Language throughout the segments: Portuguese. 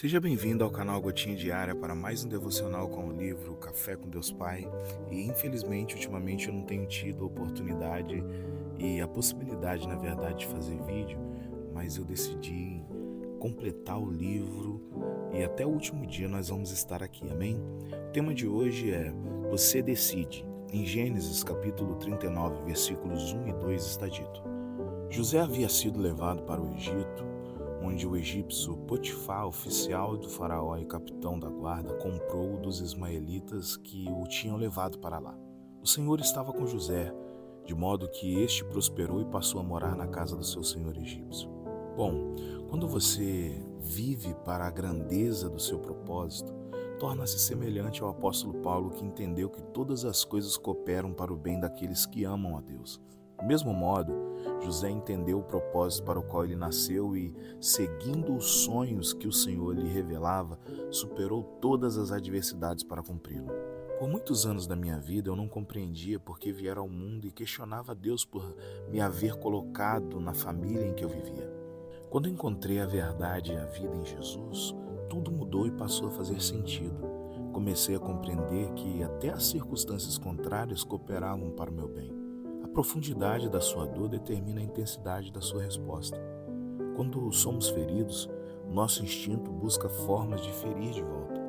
Seja bem-vindo ao canal Gotinha Diária para mais um devocional com o livro Café com Deus Pai. E infelizmente, ultimamente eu não tenho tido a oportunidade e a possibilidade, na verdade, de fazer vídeo, mas eu decidi completar o livro e até o último dia nós vamos estar aqui, amém? O tema de hoje é Você decide. Em Gênesis capítulo 39, versículos 1 e 2 está dito: José havia sido levado para o Egito onde o egípcio Potifar, oficial do faraó e capitão da guarda, comprou dos ismaelitas que o tinham levado para lá. O Senhor estava com José, de modo que este prosperou e passou a morar na casa do seu senhor egípcio. Bom, quando você vive para a grandeza do seu propósito, torna-se semelhante ao apóstolo Paulo que entendeu que todas as coisas cooperam para o bem daqueles que amam a Deus. Do mesmo modo, José entendeu o propósito para o qual ele nasceu e, seguindo os sonhos que o Senhor lhe revelava, superou todas as adversidades para cumpri-lo. Por muitos anos da minha vida eu não compreendia por que viera ao mundo e questionava Deus por me haver colocado na família em que eu vivia. Quando encontrei a verdade e a vida em Jesus, tudo mudou e passou a fazer sentido. Comecei a compreender que até as circunstâncias contrárias cooperavam para o meu bem. Profundidade da sua dor determina a intensidade da sua resposta. Quando somos feridos, nosso instinto busca formas de ferir de volta.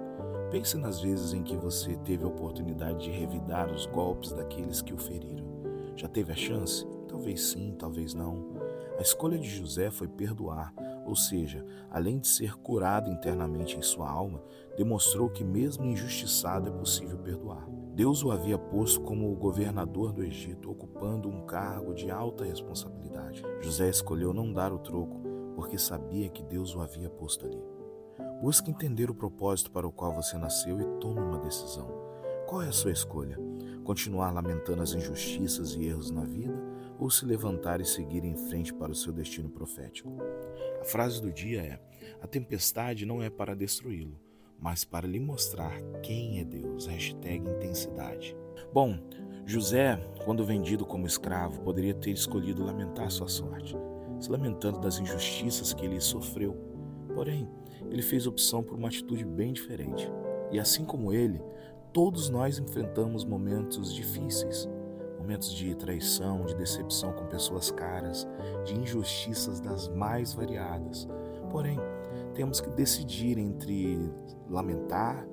Pense nas vezes em que você teve a oportunidade de revidar os golpes daqueles que o feriram. Já teve a chance? Talvez sim, talvez não. A escolha de José foi perdoar, ou seja, além de ser curado internamente em sua alma, demonstrou que, mesmo injustiçado, é possível perdoar. Deus o havia posto como o governador do Egito, ocupando um cargo de alta responsabilidade. José escolheu não dar o troco, porque sabia que Deus o havia posto ali. Busque entender o propósito para o qual você nasceu e tome uma decisão. Qual é a sua escolha? Continuar lamentando as injustiças e erros na vida ou se levantar e seguir em frente para o seu destino profético? A frase do dia é: A tempestade não é para destruí-lo, mas para lhe mostrar quem é Deus. Hashtag intensidade. Bom, José, quando vendido como escravo, poderia ter escolhido lamentar sua sorte, se lamentando das injustiças que ele sofreu. Porém, ele fez opção por uma atitude bem diferente. E assim como ele, todos nós enfrentamos momentos difíceis, momentos de traição, de decepção com pessoas caras, de injustiças das mais variadas. Porém, temos que decidir entre lamentar,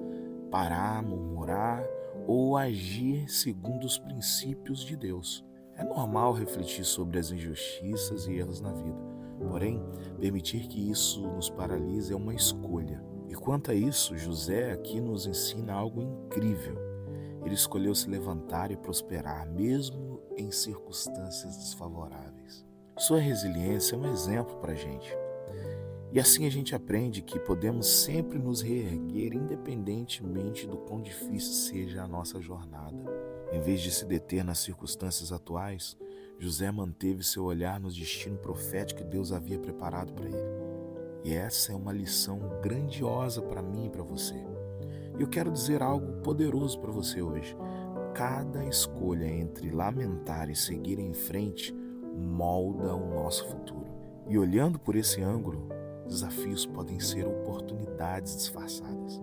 parar, murmurar ou agir segundo os princípios de Deus. É normal refletir sobre as injustiças e erros na vida, porém, permitir que isso nos paralise é uma escolha. E quanto a isso, José aqui nos ensina algo incrível. Ele escolheu se levantar e prosperar, mesmo em circunstâncias desfavoráveis. Sua resiliência é um exemplo para a gente. E assim a gente aprende que podemos sempre nos reerguer, independentemente do quão difícil seja a nossa jornada. Em vez de se deter nas circunstâncias atuais, José manteve seu olhar no destino profético que Deus havia preparado para ele. E essa é uma lição grandiosa para mim e para você. E eu quero dizer algo poderoso para você hoje. Cada escolha entre lamentar e seguir em frente molda o nosso futuro. E olhando por esse ângulo, Desafios podem ser oportunidades disfarçadas.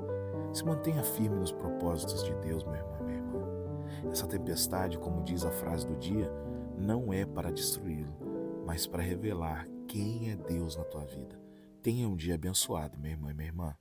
Se mantenha firme nos propósitos de Deus, meu irmão, minha irmã. Essa tempestade, como diz a frase do dia, não é para destruí-lo, mas para revelar quem é Deus na tua vida. Tenha um dia abençoado, meu irmão e minha irmã.